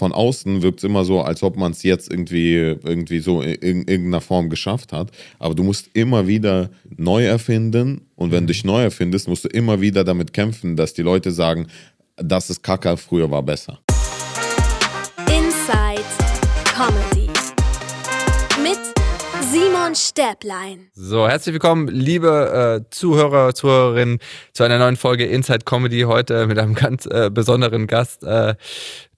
von außen wirkt es immer so, als ob man es jetzt irgendwie, irgendwie so in, in irgendeiner Form geschafft hat. Aber du musst immer wieder neu erfinden. Und wenn du dich neu erfindest, musst du immer wieder damit kämpfen, dass die Leute sagen, das ist Kacke, früher war besser. Inside Comedy mit Simon Stäblein. So, herzlich willkommen, liebe äh, Zuhörer, Zuhörerinnen, zu einer neuen Folge Inside Comedy. Heute mit einem ganz äh, besonderen Gast, äh,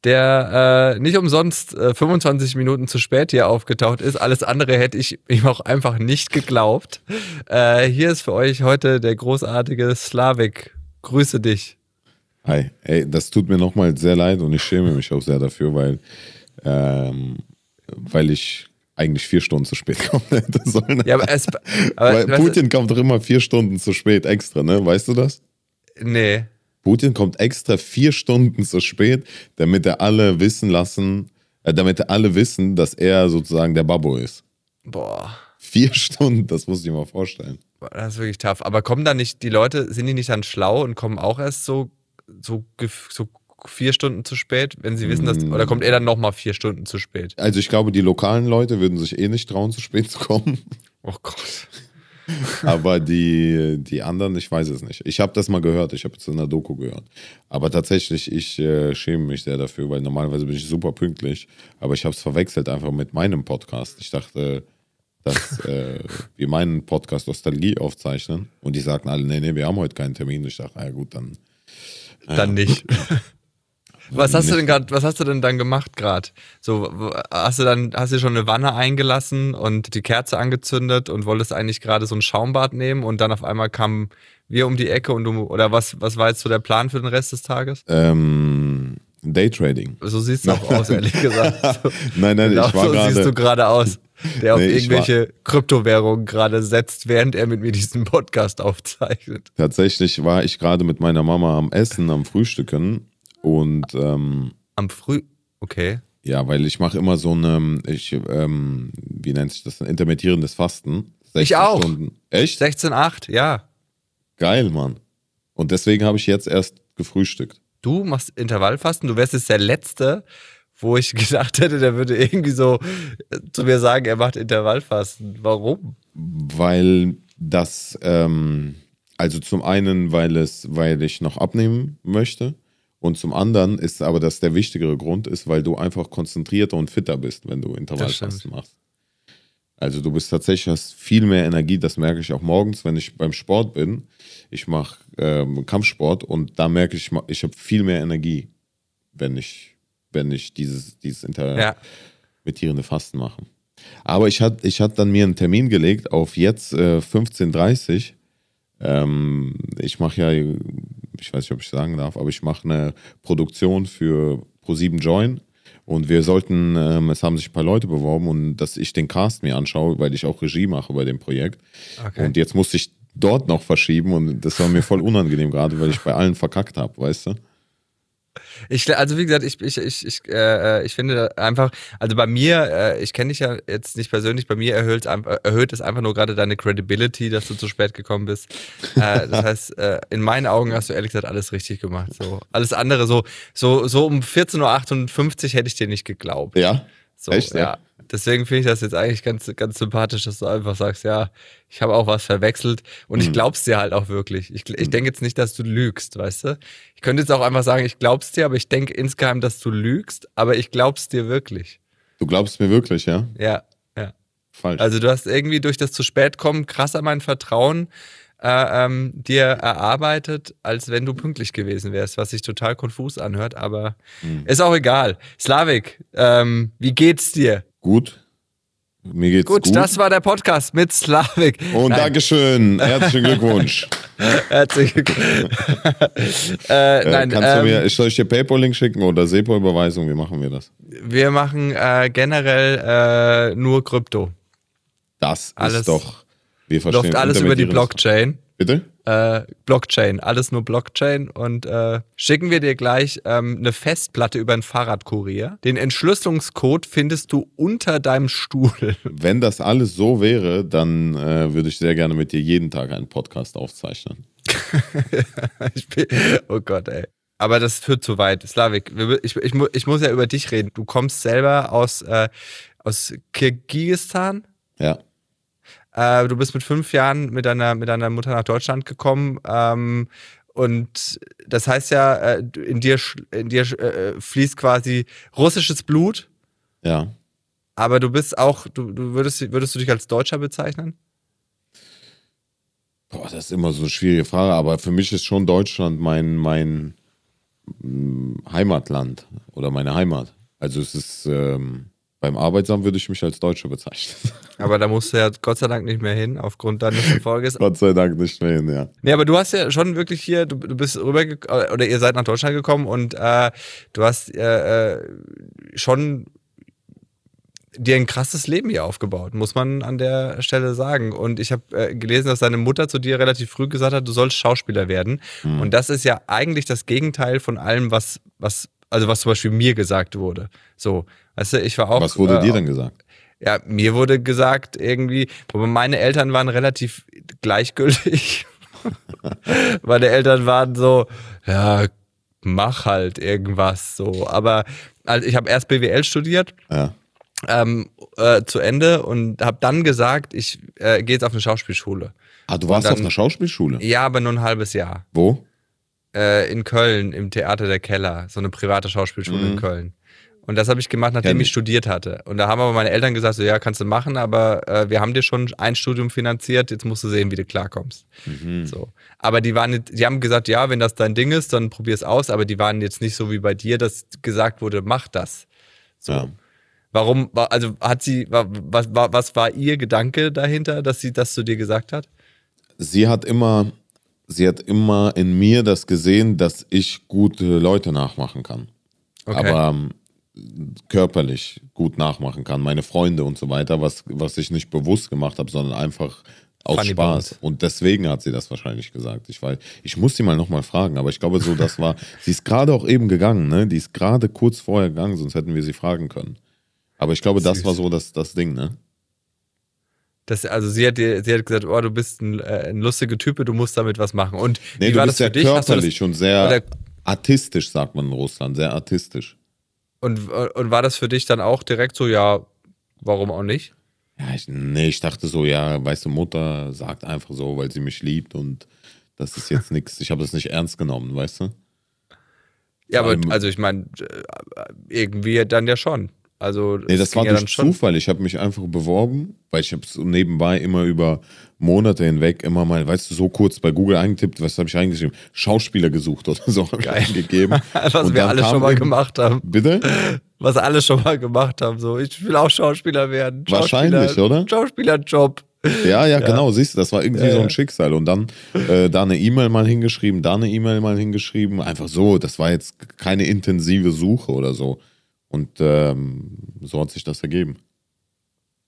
der äh, nicht umsonst äh, 25 Minuten zu spät hier aufgetaucht ist. Alles andere hätte ich ihm auch einfach nicht geglaubt. Äh, hier ist für euch heute der großartige Slavik. Grüße dich. Hi, ey, das tut mir nochmal sehr leid und ich schäme mich auch sehr dafür, weil, ähm, weil ich eigentlich vier Stunden zu spät kommen hätte sollen. Ja, aber es, aber, weil weißt du- Putin kommt doch immer vier Stunden zu spät extra, ne? Weißt du das? Nee. Putin kommt extra vier Stunden zu spät, damit er alle wissen lassen, äh, damit er alle wissen, dass er sozusagen der Babbo ist. Boah. Vier Stunden, das muss ich mir mal vorstellen. Boah, Das ist wirklich tough. Aber kommen da nicht die Leute, sind die nicht dann schlau und kommen auch erst so, so, so vier Stunden zu spät, wenn sie wissen, dass. Mm. Oder kommt er dann nochmal vier Stunden zu spät? Also ich glaube, die lokalen Leute würden sich eh nicht trauen, zu spät zu kommen. Oh Gott. Aber die, die anderen, ich weiß es nicht. Ich habe das mal gehört, ich habe es in der Doku gehört. Aber tatsächlich, ich äh, schäme mich sehr dafür, weil normalerweise bin ich super pünktlich. Aber ich habe es verwechselt einfach mit meinem Podcast. Ich dachte, dass äh, wir meinen Podcast Nostalgie aufzeichnen. Und die sagten alle, nee, nee, wir haben heute keinen Termin. Ich dachte, na ja, gut, dann. Dann nicht. Was hast du denn gerade, was hast du denn dann gemacht gerade? So, hast du dann, hast du schon eine Wanne eingelassen und die Kerze angezündet und wolltest eigentlich gerade so ein Schaumbad nehmen und dann auf einmal kamen wir um die Ecke und du, oder was, was war jetzt so der Plan für den Rest des Tages? Ähm, Daytrading. So siehst du auch aus, ehrlich gesagt. So, Nein, nein, genau ich war so siehst du gerade. aus, der auf Nee, war- irgendwelche Kryptowährungen gerade setzt, während er mit mir diesen Podcast aufzeichnet. Tatsächlich war ich gerade mit meiner Mama am Essen, am Frühstücken. Und ähm, Am Früh, okay. Ja, weil ich mache immer so eine, ich, ähm, wie nennt sich das, ein intermittierendes Fasten. 16 Ich auch. Stunden. Echt? 16,8, ja. Geil, Mann. Und deswegen habe ich jetzt erst gefrühstückt. du machst Intervallfasten, du wärst jetzt der Letzte, wo ich gedacht hätte, der würde irgendwie so äh, zu mir sagen, er macht Intervallfasten. Warum? Weil das, ähm, also zum einen, weil es, weil ich noch abnehmen möchte. Und zum anderen ist aber das der wichtigere Grund ist, weil du einfach konzentrierter und fitter bist, wenn du Intervallfasten machst. Also du bist tatsächlich hast viel mehr Energie, das merke ich auch morgens, wenn ich beim Sport bin. Ich mache ähm, Kampfsport und da merke ich, ich habe viel mehr Energie, wenn ich, wenn ich dieses, dieses Ja. intermittierende Fasten mache. Aber ich hatte ich hat dann mir einen Termin gelegt auf jetzt äh, 15.30 Uhr. Ähm, ich mache ja, ich weiß nicht, ob ich sagen darf, aber ich mache eine Produktion für Pro7 Join. Und wir sollten, ähm, es haben sich ein paar Leute beworben und dass ich den Cast mir anschaue, weil ich auch Regie mache bei dem Projekt. Okay. Und jetzt musste ich dort noch verschieben und das war mir voll unangenehm gerade, weil ich bei allen verkackt habe, weißt du? Ich, also wie gesagt, ich, ich, ich, ich, äh, ich finde einfach, also bei mir, äh, ich kenne dich ja jetzt nicht persönlich, bei mir erhöht, erhöht es einfach nur gerade deine Credibility, dass du zu spät gekommen bist. Äh, das heißt, äh, in meinen Augen hast du ehrlich gesagt alles richtig gemacht. So alles andere, so, so, so um 14.58 Uhr hätte ich dir nicht geglaubt. Ja. So, Echt, ja? ja. Deswegen finde ich das jetzt eigentlich ganz, ganz sympathisch, dass du einfach sagst, ja, ich habe auch was verwechselt und Mhm. ich glaub's dir halt auch wirklich. Ich, ich denke jetzt nicht, dass du lügst, weißt du? Ich könnte jetzt auch einfach sagen, ich glaub's dir, aber ich denke insgeheim, dass du lügst, aber ich glaub's dir wirklich. Du glaubst mir wirklich, ja? Ja, ja. Falsch. Also du hast irgendwie durch das zu spät kommen krasser mein Vertrauen äh, ähm, dir erarbeitet, als wenn du pünktlich gewesen wärst, was sich total konfus anhört, aber Mhm. ist auch egal. Slavik, ähm, wie geht's dir? Gut. Mir geht's Gut, gut. das war der Podcast mit Slavik. und Nein, Dankeschön. Herzlichen Glückwunsch. Herzlichen äh, Äh, Nein, kannst du ähm, mir, soll ich dir PayPal-Link schicken oder SEPA-Überweisung? Wie machen wir das? wir machen äh, generell äh, nur Krypto. Das Alles- ist doch. Wir verstehen Läuft alles über die Blockchain. Bitte? Äh, Blockchain, alles nur Blockchain und äh, schicken wir dir gleich ähm, eine Festplatte über einen Fahrradkurier. Den Entschlüsselungscode findest du unter deinem Stuhl. Wenn das alles so wäre, dann äh, würde ich sehr gerne mit dir jeden Tag einen Podcast aufzeichnen. ich bin, oh Gott, ey. Aber das führt zu weit. Slavik, ich, ich, ich muss ja über dich reden. Du kommst selber aus, äh, aus Kirgisistan. Ja. Äh, du bist mit fünf Jahren mit deiner, mit deiner Mutter nach Deutschland gekommen. Ähm, und das heißt ja, äh, in dir, in dir äh, fließt quasi russisches Blut, Ja. aber du bist auch, du, du würdest, würdest du dich als Deutscher bezeichnen? Boah, das ist immer so eine schwierige Frage, aber für mich ist schon Deutschland mein, mein mm, Heimatland oder meine Heimat. Also es ist, ähm, beim Arbeitsamt würde ich mich als Deutscher bezeichnen. Aber da musst du ja Gott sei Dank nicht mehr hin, aufgrund deines Erfolges. Gott sei Dank nicht mehr hin, ja. Nee, aber du hast ja schon wirklich hier, du, du bist rüber oder ihr seid nach Deutschland gekommen und äh, du hast äh, äh, schon dir ein krasses Leben hier aufgebaut, muss man an der Stelle sagen. Und ich habe äh, gelesen, dass deine Mutter zu dir relativ früh gesagt hat, du sollst Schauspieler werden. Und das ist ja eigentlich das Gegenteil von allem, was, was, also was zum Beispiel mir gesagt wurde. So, weißt du, ich war auch. Was wurde äh, dir denn gesagt? ja, mir wurde gesagt, irgendwie, aber meine Eltern waren relativ gleichgültig. meine Eltern waren so, ja, mach halt irgendwas so. Aber also ich habe erst BWL studiert, Ja. ähm, äh, zu Ende und habe dann gesagt, ich äh, gehe jetzt auf eine Schauspielschule. Ah, du warst dann- auf einer Schauspielschule? Ja, aber nur ein halbes Jahr. Wo? Äh, in Köln, im Theater der Keller, so eine private Schauspielschule in Köln. Und das habe ich gemacht, nachdem Kenn ich studiert hatte. Und da haben aber meine Eltern gesagt, so ja, kannst du machen, aber äh, wir haben dir schon ein Studium finanziert, jetzt musst du sehen, wie du klarkommst. So. Aber die waren, nicht- die haben gesagt, ja, wenn das dein Ding ist, dann probier es aus, aber die waren jetzt nicht so wie bei dir, dass gesagt wurde, mach das. So. Ja. Warum, wa- also hat sie, wa- was, wa- was war ihr Gedanke dahinter, dass sie das zu dir gesagt hat? Sie hat immer, sie hat immer in mir das gesehen, dass ich gute Leute nachmachen kann. Okay. aber ähm, körperlich gut nachmachen kann, meine Freunde und so weiter, was, was ich nicht bewusst gemacht habe, sondern einfach aus Funny Spaß. Bones. Und deswegen hat sie das wahrscheinlich gesagt. Ich weiß, ich muss sie mal nochmal fragen, aber ich glaube so, das war, sie ist gerade auch eben gegangen, ne? Die ist gerade kurz vorher gegangen, sonst hätten wir sie fragen können. Aber ich glaube, das war so das, das Ding, ne? Das, also sie hat, sie hat gesagt, oh, du bist ein, äh, ein lustiger Typ, du musst damit was machen. Und Nee, wie du war bist das sehr für dich? Hast du das- körperlich und sehr artistisch, sagt man in Russland, sehr artistisch. Und, und war das für dich dann auch direkt so, ja, warum auch nicht? Ja, ich, nee, ich dachte so, ja, weißt du, Mutter sagt einfach so, weil sie mich liebt und das ist jetzt nichts. Ich habe das nicht ernst genommen, weißt du? Ja, aber also ich meine, irgendwie dann ja schon. Also Nee, das ging war ja durch. Zufall. Ich habe mich einfach beworben, weil ich habe so nebenbei immer über Monate hinweg immer mal, weißt du, so kurz bei Google eingetippt, was habe ich eingeschrieben? Schauspieler gesucht oder so habe ich eingegeben. Was Und wir alle schon mal gemacht haben. Bitte? Was alle schon mal gemacht haben. So, ich will auch Schauspieler werden. Wahrscheinlich, Schauspieler, oder? Schauspielerjob. Ja, ja, genau, siehst du, das war irgendwie Ja, so ja. ein Schicksal. Und dann äh, da eine E-Mail mal hingeschrieben, da eine E-Mail mal hingeschrieben. Einfach so, das war jetzt keine intensive Suche oder so. Und ähm, so hat sich das ergeben.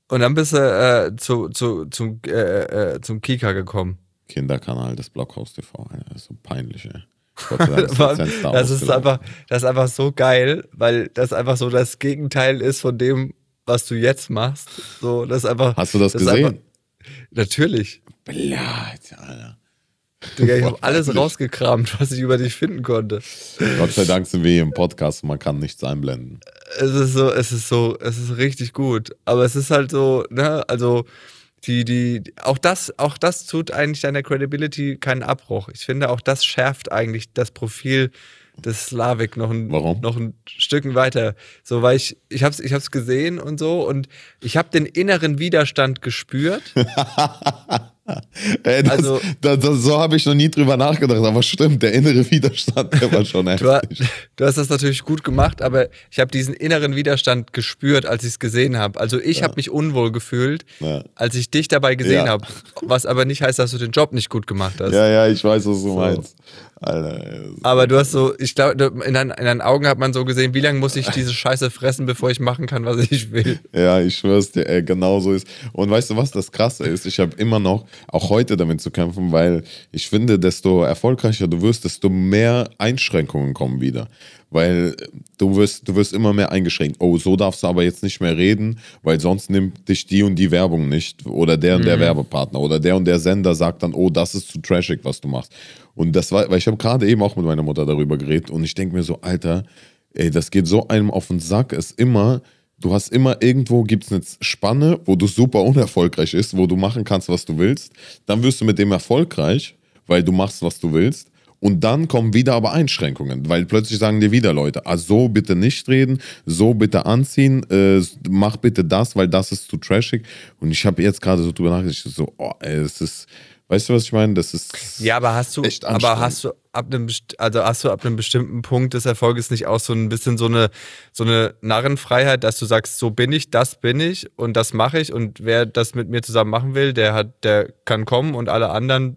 Und dann bist du äh, zu, zu, zum, äh, äh, zum Kika gekommen. Kinderkanal des Blockhaus TV. Das ist so peinlich, ey. Ist Mann, Lizenz da das ist einfach, das ist einfach so geil, weil das einfach so das Gegenteil ist von dem, was du jetzt machst. So, das ist einfach. Hast du das, ist gesehen? Einfach, natürlich. Blöd, Alter. Digga, ich habe alles rausgekramt, was ich über dich finden konnte. Gott sei Dank sind wir hier im Podcast, man kann nichts einblenden. Es ist so, es ist so, es ist richtig gut. Aber es ist halt so, ne, also die, die, auch das, auch das tut eigentlich deiner Credibility keinen Abbruch. Ich finde, auch das schärft eigentlich das Profil des Slavik noch ein, Warum? noch ein Stück weiter. So, weil ich, ich hab's, ich hab's gesehen und so und ich habe den inneren Widerstand gespürt. Ey, das, Also- das, das, so habe ich noch nie drüber nachgedacht, aber stimmt, der innere Widerstand, der war schon Du, heftig. du hast das natürlich gut gemacht, aber ich habe diesen inneren Widerstand gespürt, als ich es gesehen habe. Also ich habe mich unwohl gefühlt, Ja. als ich dich dabei gesehen Ja. habe. Was aber nicht heißt, dass du den Job nicht gut gemacht hast. Ja, ja, ich weiß, was du meinst. Alter, Aber du hast so, ich glaube, in, deinen- in deinen Augen hat man so gesehen, wie lange muss ich diese Scheiße fressen, bevor ich machen kann, was ich will. Ja, ich schwör's dir, ey, genau so ist. Und weißt du, was das Krasse ist? Ich habe immer noch, auch heute damit zu kämpfen, weil ich finde, desto erfolgreicher du wirst, desto mehr Einschränkungen kommen wieder. Weil du wirst, du wirst immer mehr eingeschränkt. Oh, so darfst du aber jetzt nicht mehr reden, weil sonst nimmt dich die und die Werbung nicht oder der und der Werbepartner oder der und der Sender sagt dann, oh, das ist zu trashig, was du machst. Und das war, weil ich habe gerade eben auch mit meiner Mutter darüber geredet und ich denke mir so, Alter, ey, das geht so einem auf den Sack, ist immer, du hast immer irgendwo, gibt es eine Spanne, wo du super unerfolgreich ist, wo du machen kannst, was du willst. Dann wirst du mit dem erfolgreich, weil du machst, was du willst. Und dann kommen wieder aber Einschränkungen, weil plötzlich sagen dir wieder Leute, ah, so bitte nicht reden, so bitte anziehen, äh, mach bitte das, weil das ist zu trashig. Und ich habe jetzt gerade so drüber nachgedacht, so, oh, ey, es ist, weißt du, was ich meine? Das ist Ja, aber hast du, aber hast du ab einem, also hast du ab einem bestimmten Punkt des Erfolges nicht auch so ein bisschen so eine, so eine Narrenfreiheit, dass du sagst, so bin ich, das bin ich und das mache ich und wer das mit mir zusammen machen will, der hat, der kann kommen und alle anderen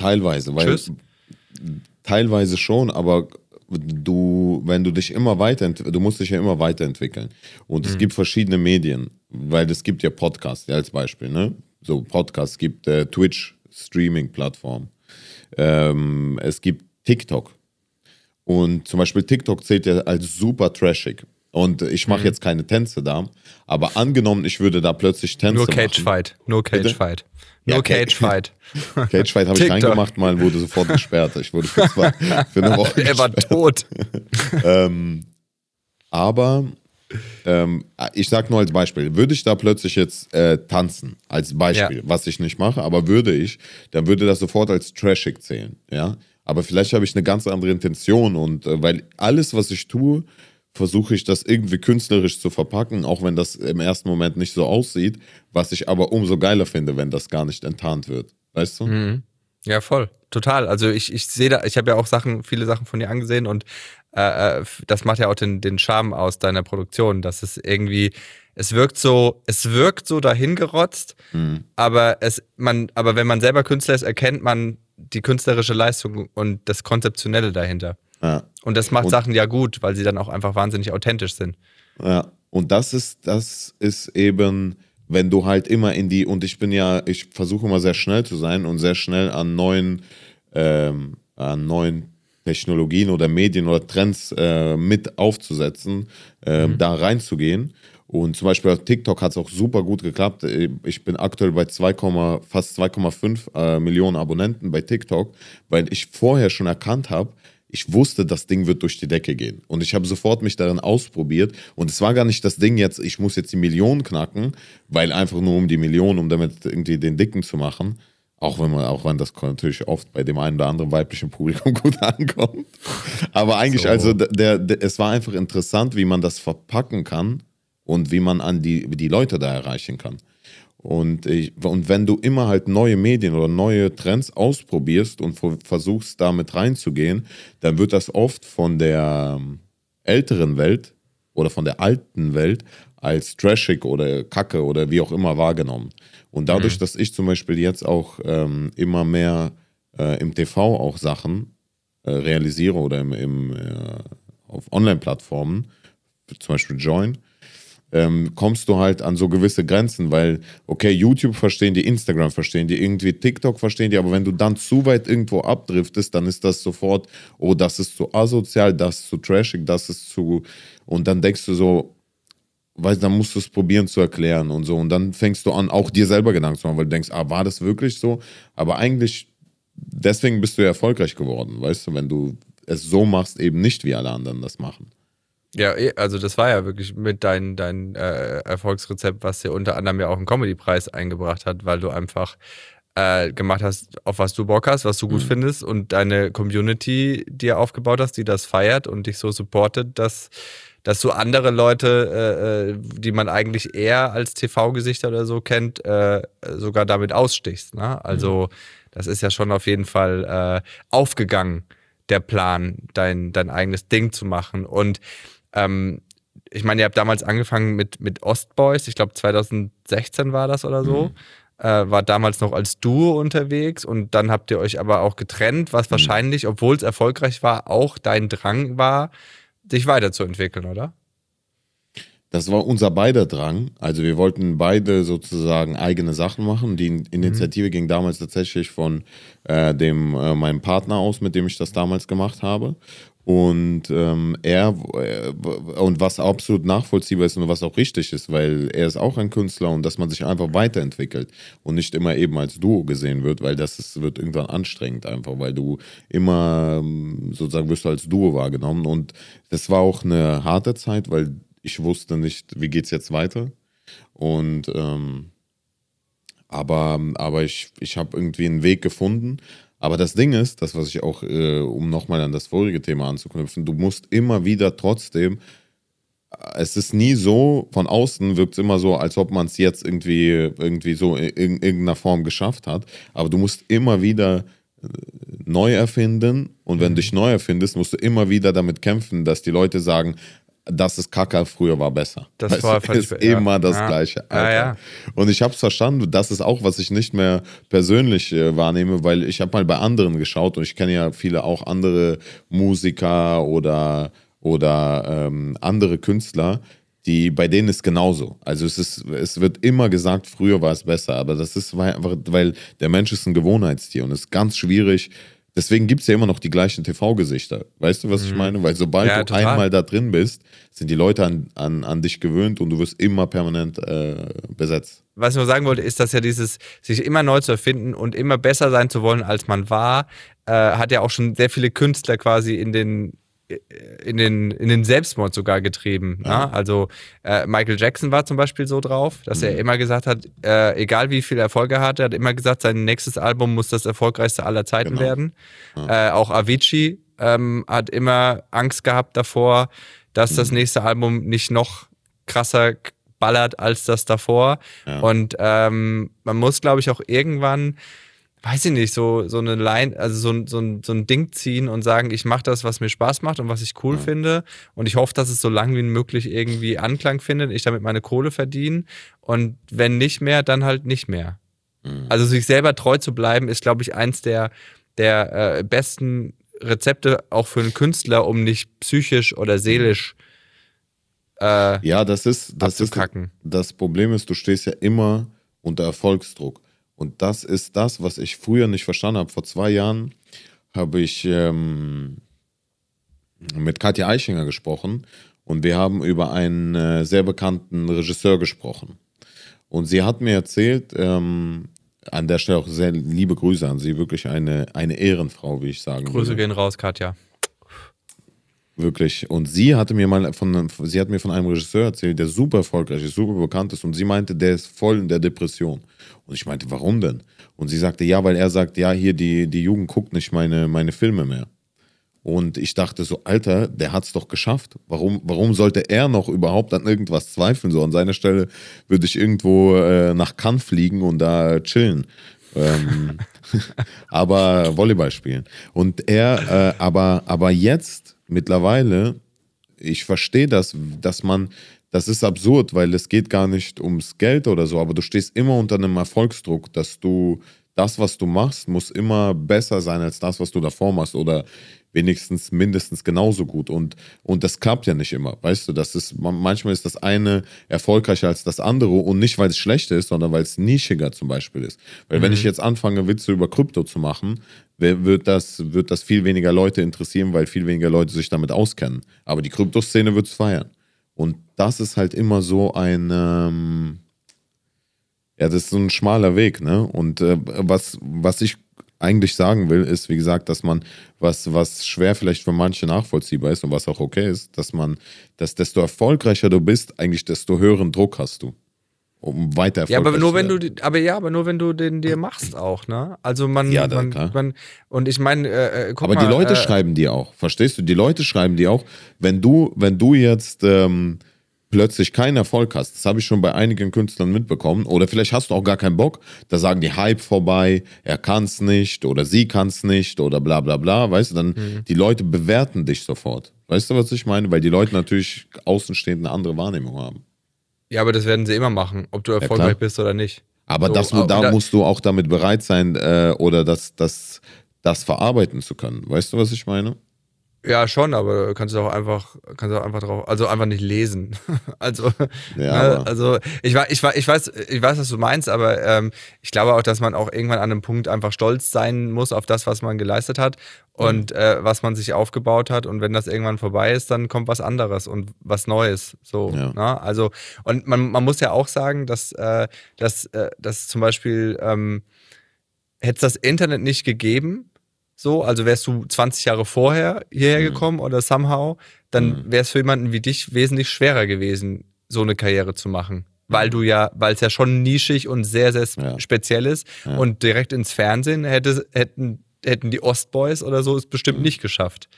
Teilweise, weil Tschüss. teilweise schon, aber du, wenn du dich immer weiterentwickelst, du musst dich ja immer weiterentwickeln. Und Mhm. es gibt verschiedene Medien, weil es gibt ja Podcasts, ja, als Beispiel, ne? So Podcasts gibt äh, Twitch, Streaming-Plattform. Ähm, es gibt TikTok. Und zum Beispiel TikTok zählt ja als super trashig. Und ich Mhm. mache jetzt keine Tänze da, aber angenommen, ich würde da plötzlich Tänze nur machen. Cage Fight, nur Cage Nur Ja, Cage Ca- Fight. Cage Fight habe ich reingemacht, mal wurde sofort gesperrt. Ich wurde für, zwei, für eine Woche Er war tot. Aber ähm, ich sag nur als Beispiel, würde ich da plötzlich jetzt äh, tanzen, als Beispiel, Ja. was ich nicht mache, aber würde ich, dann würde das sofort als trashig zählen, ja. Aber vielleicht habe ich eine ganz andere Intention und äh, weil alles, was ich tue, versuche ich das irgendwie künstlerisch zu verpacken, auch wenn das im ersten Moment nicht so aussieht, was ich aber umso geiler finde, wenn das gar nicht enttarnt wird. Weißt du? Ja, voll. Total. Also ich, ich sehe da, ich habe ja auch Sachen, viele Sachen von dir angesehen und äh, äh, das macht ja auch den, den Charme aus deiner Produktion, dass es irgendwie, es wirkt so, es wirkt so dahingerotzt, aber es, man, aber wenn man selber Künstler ist, erkennt man die künstlerische Leistung und das Konzeptionelle dahinter. Ja. Und das macht Und- Sachen ja gut, weil sie dann auch einfach wahnsinnig authentisch sind. Ja, und das ist, das ist eben, wenn du halt immer in die, und ich bin ja, ich versuche immer sehr schnell zu sein und sehr schnell an neuen, ähm, an neuen Technologien oder Medien oder Trends äh, mit aufzusetzen, ähm, da reinzugehen. Und zum Beispiel auf TikTok hat es auch super gut geklappt. Ich bin aktuell bei 2, fast 2,5 äh, Millionen Abonnenten bei TikTok, weil ich vorher schon erkannt habe, ich wusste, das Ding wird durch die Decke gehen. Und ich habe sofort mich darin ausprobiert. Und es war gar nicht das Ding jetzt, ich muss jetzt die Million knacken, weil einfach nur um die Million, um damit irgendwie den Dicken zu machen. Auch wenn man, auch wenn das natürlich oft bei dem einen oder anderen weiblichen Publikum gut ankommt. Aber eigentlich, So. also der, der, es war einfach interessant, wie man das verpacken kann und wie man an die, die Leute da erreichen kann. Und, ich, und wenn du immer halt neue Medien oder neue Trends ausprobierst und ver- versuchst, damit reinzugehen, dann wird das oft von der ähm, älteren Welt oder von der alten Welt als trashig oder kacke oder wie auch immer wahrgenommen. Und dadurch, dass ich zum Beispiel jetzt auch ähm, immer mehr äh, im TV auch Sachen äh, realisiere oder im, im, äh, auf Online-Plattformen, zum Beispiel Join, ähm, kommst du halt an so gewisse Grenzen, weil, okay, YouTube verstehen die, Instagram verstehen die, irgendwie TikTok verstehen die, aber wenn du dann zu weit irgendwo abdriftest, dann ist das sofort, oh, das ist zu asozial, das ist zu trashig, das ist zu. Und dann denkst du so, weißt dann musst du es probieren zu erklären und so. Und dann fängst du an, auch dir selber Gedanken zu machen, weil du denkst, ah, war das wirklich so? Aber eigentlich, deswegen bist du ja erfolgreich geworden, weißt du, wenn du es so machst, eben nicht wie alle anderen das machen. Ja, eh, also das war ja wirklich mit dein, dein äh, Erfolgsrezept, was dir unter anderem ja auch einen Comedy-Preis eingebracht hat, weil du einfach äh, gemacht hast, auf was du Bock hast, was du gut findest und deine Community dir aufgebaut hast, die das feiert und dich so supportet, dass, dass du andere Leute, äh, äh, die man eigentlich eher als TV-Gesichter oder so kennt, äh, sogar damit ausstichst. Ne? Also das ist ja schon auf jeden Fall äh, aufgegangen, der Plan, dein, dein eigenes Ding zu machen. Und ähm, ich meine, ihr habt damals angefangen mit, mit Ostboys, ich glaube 2016 war das oder so. Äh, war damals noch als Duo unterwegs und dann habt ihr euch aber auch getrennt, was wahrscheinlich, obwohl es erfolgreich war, auch dein Drang war, dich weiterzuentwickeln, oder? Das war unser beider Drang. Also wir wollten beide sozusagen eigene Sachen machen. Die Initiative ging damals tatsächlich von äh, dem äh, meinem Partner aus, mit dem ich das damals gemacht habe. Und ähm, er, äh, und was absolut nachvollziehbar ist und was auch richtig ist, weil er ist auch ein Künstler und dass man sich einfach weiterentwickelt und nicht immer eben als Duo gesehen wird, weil das ist, wird irgendwann anstrengend einfach, weil du immer ähm, sozusagen wirst du als Duo wahrgenommen. Und das war auch eine harte Zeit, weil ich wusste nicht, wie geht es jetzt weiter. Und ähm, aber, aber ich, ich habe irgendwie einen Weg gefunden. Aber das Ding ist, das, was ich auch, äh, um nochmal an das vorige Thema anzuknüpfen, du musst immer wieder trotzdem, es ist nie so, von außen wirkt es immer so, als ob man es jetzt irgendwie, irgendwie so in, in irgendeiner Form geschafft hat. Aber du musst immer wieder äh, neu erfinden und wenn du dich neu erfindest, musst du immer wieder damit kämpfen, dass die Leute sagen, das ist Kacke, früher war besser. Das Weißt war ist ja. immer das Ja. Gleiche. Ja, ja. Und ich habe es verstanden, das ist auch, was ich nicht mehr persönlich äh, wahrnehme, weil ich habe mal bei anderen geschaut und ich kenne ja viele auch andere Musiker oder, oder ähm, andere Künstler, die, bei denen ist genauso. Also es ist, es wird immer gesagt, früher war es besser, aber das ist weil, einfach, weil der Mensch ist ein Gewohnheitstier und es ist ganz schwierig. Deswegen gibt es ja immer noch die gleichen TV-Gesichter. Weißt du, was ich meine? Weil sobald Mhm. Ja, du einmal da drin bist, sind die Leute an, an, an dich gewöhnt und du wirst immer permanent äh, besetzt. was ich nur sagen wollte, ist, dass ja dieses, sich immer neu zu erfinden und immer besser sein zu wollen, als man war, äh, hat ja auch schon sehr viele Künstler quasi in den in den, in den Selbstmord sogar getrieben. Ne? Also äh, Michael Jackson war zum Beispiel so drauf, dass er immer gesagt hat, äh, egal wie viel Erfolg er hatte, er hat immer gesagt, sein nächstes Album muss das erfolgreichste aller Zeiten Genau. werden. Äh, auch Avicii ähm, hat immer Angst gehabt davor, dass das nächste Album nicht noch krasser ballert als das davor. Ja. Und ähm, man muss, glaube ich, auch irgendwann, weiß ich nicht, so, so eine Line, also so, ein- so, ein, so ein Ding ziehen und sagen, ich mache das, was mir Spaß macht und was ich cool finde. Und ich hoffe, dass es so lang wie möglich irgendwie Anklang findet, ich damit meine Kohle verdiene. Und wenn nicht mehr, dann halt nicht mehr. Also sich selber treu zu bleiben, ist, glaube ich, eins der, der äh, besten Rezepte auch für einen Künstler, um nicht psychisch oder seelisch äh, Ja, das ist, das ist abzukacken. das Problem ist, du stehst ja immer unter Erfolgsdruck. Und das ist das, was ich früher nicht verstanden habe. Vor zwei Jahren habe ich ähm, mit Katja Eichinger gesprochen und wir haben über einen äh, sehr bekannten Regisseur gesprochen. Und sie hat mir erzählt, ähm, an der Stelle auch sehr liebe Grüße an sie, wirklich eine, eine Ehrenfrau, wie ich sagen Grüße würde. gehen raus, Katja. Wirklich. Und sie hatte mir mal von, sie hat mir von einem Regisseur erzählt, der super erfolgreich ist, super bekannt ist. Und sie meinte, der ist voll in der Depression. Und ich meinte, warum denn? Und sie sagte, ja, weil er sagt, ja, hier, die, die Jugend guckt nicht meine, meine Filme mehr. Und ich dachte so, Alter, der hat's doch geschafft. Warum, warum sollte er noch überhaupt an irgendwas zweifeln? So an seiner Stelle würde ich irgendwo äh, nach Cannes fliegen und da chillen. ähm, aber Volleyball spielen. Und er, äh, aber, aber jetzt mittlerweile, ich verstehe das, dass man, das ist absurd, weil es geht gar nicht ums Geld oder so, aber du stehst immer unter einem Erfolgsdruck, dass du das, was du machst, muss immer besser sein als das, was du davor machst oder wenigstens mindestens genauso gut. Und, und das klappt ja nicht immer, weißt du, das ist, man- manchmal ist das eine erfolgreicher als das andere und nicht, weil es schlecht ist, sondern weil es nischiger zum Beispiel ist. Weil wenn ich jetzt anfange, Witze über Krypto zu machen, wird das, wird das viel weniger Leute interessieren, weil viel weniger Leute sich damit auskennen. Aber die Kryptoszene wird es feiern. Und das ist halt immer so ein, ähm, ja, das ist so ein schmaler Weg, ne? Und äh, was, was ich eigentlich sagen will, ist, wie gesagt, dass man, was, was schwer vielleicht für manche nachvollziehbar ist und was auch okay ist, dass man, dass desto erfolgreicher du bist, eigentlich desto höheren Druck hast du. Um weiter Ja, aber nur zu wenn du, aber ja, aber nur wenn du den dir machst auch, ne? Also man, Ja, dann man, man und ich meine, äh, äh, guck Aber mal, die Leute äh, schreiben dir auch, verstehst du? Die Leute schreiben dir auch, wenn du, wenn du jetzt ähm, plötzlich keinen Erfolg hast, das habe ich schon bei einigen Künstlern mitbekommen, oder vielleicht hast du auch gar keinen Bock, da sagen die Hype vorbei, er kann's nicht oder sie kann's nicht oder bla bla bla, weißt du, dann Mhm. die Leute bewerten dich sofort. Weißt du, was ich meine? Weil die Leute natürlich außenstehend eine andere Wahrnehmung haben. Ja, aber das werden sie immer machen, ob du erfolgreich klar. bist oder nicht. Aber So, das, aber da da- musst du auch damit bereit sein äh, oder das, das, das verarbeiten zu können. Weißt du, was ich meine? Ja, schon, aber kannst du auch einfach, kannst du auch einfach drauf, also einfach nicht lesen. also, Ja, ne, also ich, ich, ich weiß, ich weiß, was du meinst, aber ähm, ich glaube auch, dass man auch irgendwann an einem Punkt einfach stolz sein muss auf das, was man geleistet hat und äh, was man sich aufgebaut hat. Und wenn das irgendwann vorbei ist, dann kommt was anderes und was Neues. So, Ja. ne? Also, und man, man muss ja auch sagen, dass, äh, dass, äh, dass zum Beispiel ähm, hätte es das Internet nicht gegeben, so, also wärst du 20 Jahre vorher hierher gekommen oder somehow, dann wäre es für jemanden wie dich wesentlich schwerer gewesen, so eine Karriere zu machen. Weil du ja, weil es ja schon nischig und sehr, sehr Ja. speziell ist und direkt ins Fernsehen hätte, hätten, hätten die Ostboys oder so es bestimmt nicht geschafft.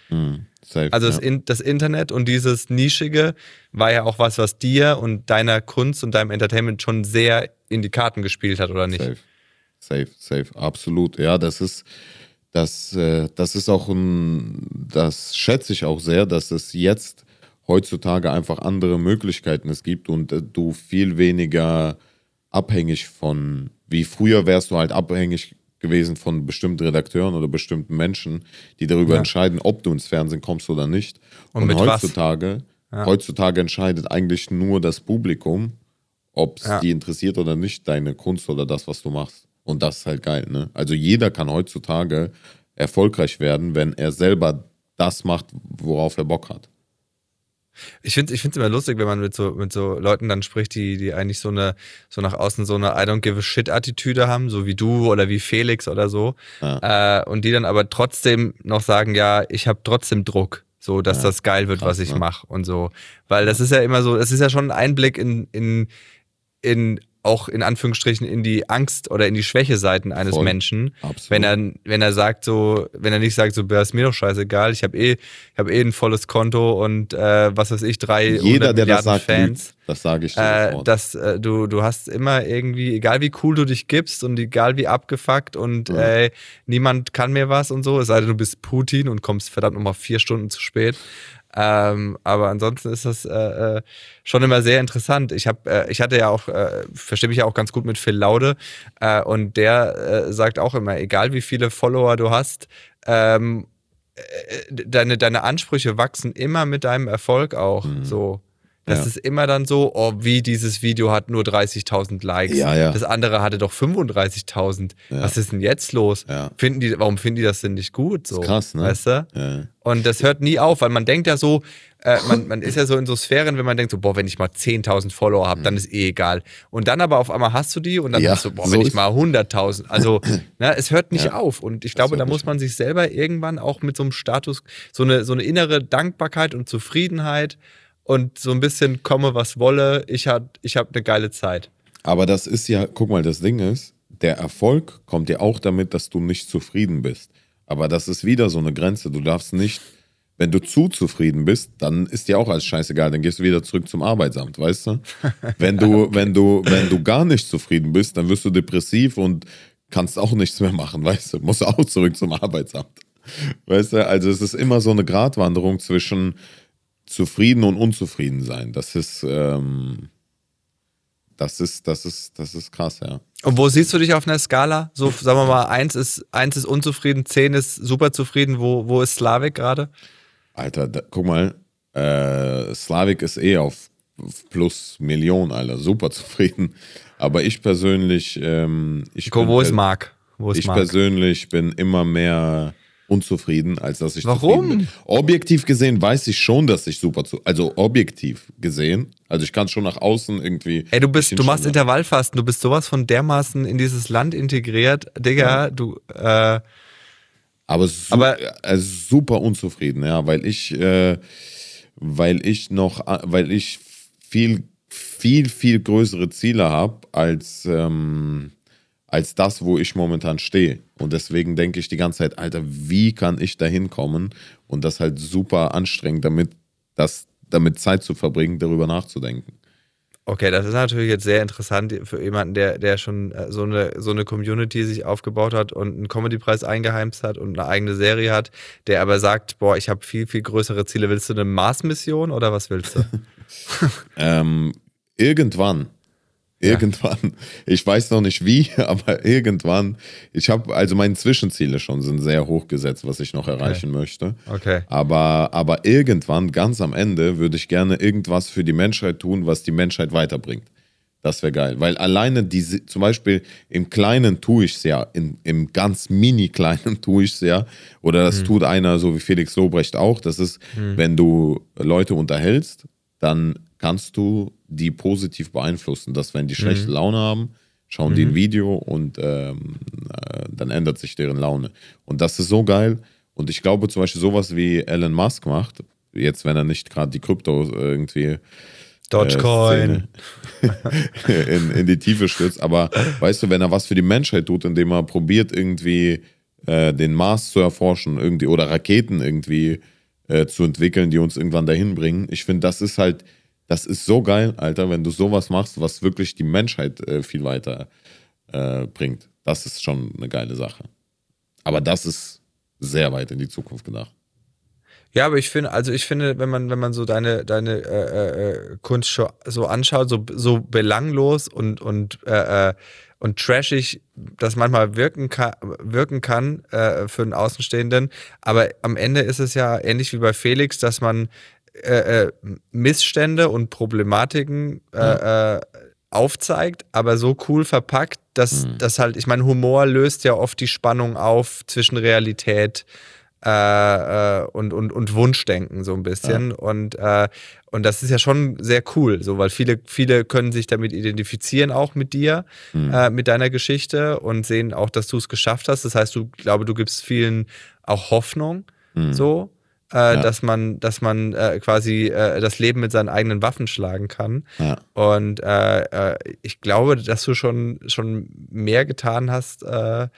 Safe, Also ja. das, In das Internet und dieses Nischige war ja auch was, was dir und deiner Kunst und deinem Entertainment schon sehr in die Karten gespielt hat, oder nicht? Safe. Safe, safe, absolut. Ja, das ist, das, äh, das ist auch ein, das schätze ich auch sehr, dass es jetzt heutzutage einfach andere Möglichkeiten es gibt und äh, du viel weniger abhängig von, wie früher wärst du halt abhängig gewesen von bestimmten Redakteuren oder bestimmten Menschen, die darüber Ja. entscheiden, ob du ins Fernsehen kommst oder nicht. Und Und, heutzutage, heutzutage entscheidet eigentlich nur das Publikum, ob es Ja. die interessiert oder nicht, deine Kunst oder das, was du machst. Und das ist halt geil, ne? Also jeder kann heutzutage erfolgreich werden, wenn er selber das macht, worauf er Bock hat. Ich finde es immer lustig, wenn man mit so, mit so Leuten dann spricht, die, die eigentlich so eine, so nach außen so eine I don't give a shit Attitüde haben, so wie du oder wie Felix oder so. Äh, und die dann aber trotzdem noch sagen, ja, ich habe trotzdem Druck, so dass das geil wird, krass, was ich ne? mache und so. Weil das ist ja immer so, das ist ja schon ein Einblick in, in, in auch in Anführungsstrichen in die Angst oder in die Schwächeseiten eines Voll. Menschen. Absolut. Wenn er, wenn er sagt so, wenn er nicht sagt so, ist mir doch scheißegal, ich habe eh, ich habe eh ein volles Konto und äh, was weiß ich, drei Jeder, der das sagt, Fans. lügt. Das sage ich dir Äh, dass äh, du, du hast immer irgendwie, egal wie cool du dich gibst und egal wie abgefuckt und äh, niemand kann mir was und so, es sei denn, du bist Putin und kommst verdammt nochmal vier Stunden zu spät. Ähm, aber ansonsten ist das äh, äh, schon immer sehr interessant. Ich habe, äh, ich hatte ja auch, äh, verstehe mich ja auch ganz gut mit Phil Laude äh, und der sagt auch immer, egal wie viele Follower du hast, ähm, äh, deine, deine Ansprüche wachsen immer mit deinem Erfolg auch. So. Das Ja. ist immer dann so, oh, wie dieses Video hat nur 30.000 Likes. Ja, ja. Das andere hatte doch 35.000. Was ist denn jetzt los? Finden die, warum finden die das denn nicht gut? So, ist krass, ne? Weißt du? Und das hört nie auf, weil man denkt ja so, äh, man, man ist ja so in so Sphären, wenn man denkt so, boah, wenn ich mal 10.000 Follower habe, dann ist eh egal. Und dann aber auf einmal hast du die und dann Ja, denkst du, boah, so wenn ich mal 100.000. Also, ne, es hört nicht Ja. auf. Und ich glaube, da muss man sich selber irgendwann auch mit so einem Status, so eine, so eine innere Dankbarkeit und Zufriedenheit und so ein bisschen komme, was wolle. Ich habe ich hab eine geile Zeit. Aber das ist ja, guck mal, das Ding ist, der Erfolg kommt ja auch damit, dass du nicht zufrieden bist. Aber das ist wieder so eine Grenze. Du darfst nicht, wenn du zu zufrieden bist, dann ist dir auch alles scheißegal. Dann gehst du wieder zurück zum Arbeitsamt, weißt du? Wenn du, wenn du, wenn du gar nicht zufrieden bist, dann wirst du depressiv und kannst auch nichts mehr machen, weißt du? Musst auch zurück zum Arbeitsamt. Weißt du? Also es ist immer so eine Gratwanderung zwischen zufrieden und unzufrieden sein. Das ist, ähm, das ist, das ist, das ist krass, ja. Und wo siehst du dich auf einer Skala? So, sagen wir mal, eins ist, eins ist unzufrieden, zehn ist super zufrieden. Wo, wo ist Slavik gerade? Alter, da, guck mal, äh, Slavik ist eh auf plus Millionen, Alter, super zufrieden. Aber ich persönlich, ähm, ich Wo, bin wo ist Marc? Wo ist Ich Marc? persönlich bin immer mehr unzufrieden, als dass ich Warum? zufrieden bin. Objektiv gesehen weiß ich schon, dass ich super zu, also objektiv gesehen, also ich kann schon nach außen irgendwie. Ey, du bist, du machst Intervallfasten, du bist sowas von dermaßen in dieses Land integriert, Digga, du, äh, Aber, su Aber- also super unzufrieden, ja, weil ich, äh, weil ich noch, weil ich viel, viel, viel größere Ziele habe als, ähm, als das, wo ich momentan stehe. Und deswegen denke ich die ganze Zeit, Alter, wie kann ich da hinkommen? Und das halt super anstrengend, damit, das, damit Zeit zu verbringen, darüber nachzudenken. okay, das ist natürlich jetzt sehr interessant für jemanden, der, der schon äh, so eine, so eine Community sich aufgebaut hat und einen Comedy-Preis eingeheimst hat und eine eigene Serie hat, der aber sagt, boah, ich habe viel, viel größere Ziele. Willst du eine Mars-Mission oder was willst du? Ähm, irgendwann, Irgendwann. Ich weiß noch nicht wie, aber irgendwann. Ich habe, also meine Zwischenziele schon sind sehr hoch gesetzt, was ich noch erreichen okay. möchte. Okay. Aber, aber irgendwann, ganz am Ende, würde ich gerne irgendwas für die Menschheit tun, was die Menschheit weiterbringt. Das wäre geil. Weil alleine diese, zum Beispiel im Kleinen tue ich es ja, in, im ganz mini-Kleinen tue ich es ja. Oder das mhm. tut einer, so wie Felix Lobrecht auch. Das ist, mhm. wenn du Leute unterhältst, dann kannst du die positiv beeinflussen, dass wenn die schlechte mhm. Laune haben, schauen mhm. die ein Video und ähm, äh, dann ändert sich deren Laune. Und das ist so geil. Und ich glaube zum Beispiel sowas wie Elon Musk macht, jetzt wenn er nicht gerade die Krypto irgendwie äh, Dogecoin äh, in, in die Tiefe stürzt, aber weißt du, wenn er was für die Menschheit tut, indem er probiert irgendwie äh, den Mars zu erforschen irgendwie oder Raketen irgendwie äh, zu entwickeln, die uns irgendwann dahin bringen, ich finde, das ist halt das ist so geil, Alter, wenn du sowas machst, was wirklich die Menschheit äh, viel weiter äh, bringt. Das ist schon eine geile Sache. Aber das ist sehr weit in die Zukunft gedacht. Ja, aber ich finde, also ich finde, wenn man, wenn man so deine, deine äh, äh Kunst so anschaut, so, so belanglos und, und, äh, äh, und trashig das manchmal wirken kann, wirken kann äh, für einen Außenstehenden. Aber am Ende ist es ja ähnlich wie bei Felix, dass man äh, äh, Missstände und Problematiken äh. Äh, aufzeigt, aber so cool verpackt, dass mhm. das halt, ich meine, Humor löst ja oft die Spannung auf zwischen Realität äh, und, und, und Wunschdenken so ein bisschen. Ja. Und, und das ist ja schon sehr cool, so, weil viele, viele können sich damit identifizieren, auch mit dir, mhm. mit deiner Geschichte und sehen auch, dass du es geschafft hast. Das heißt, du glaube, du gibst vielen auch Hoffnung. Mhm. So äh, ja. dass man, dass man äh, quasi äh, das Leben mit seinen eigenen Waffen schlagen kann. Ja. Und äh, äh, ich glaube, dass du schon, schon mehr getan hast äh,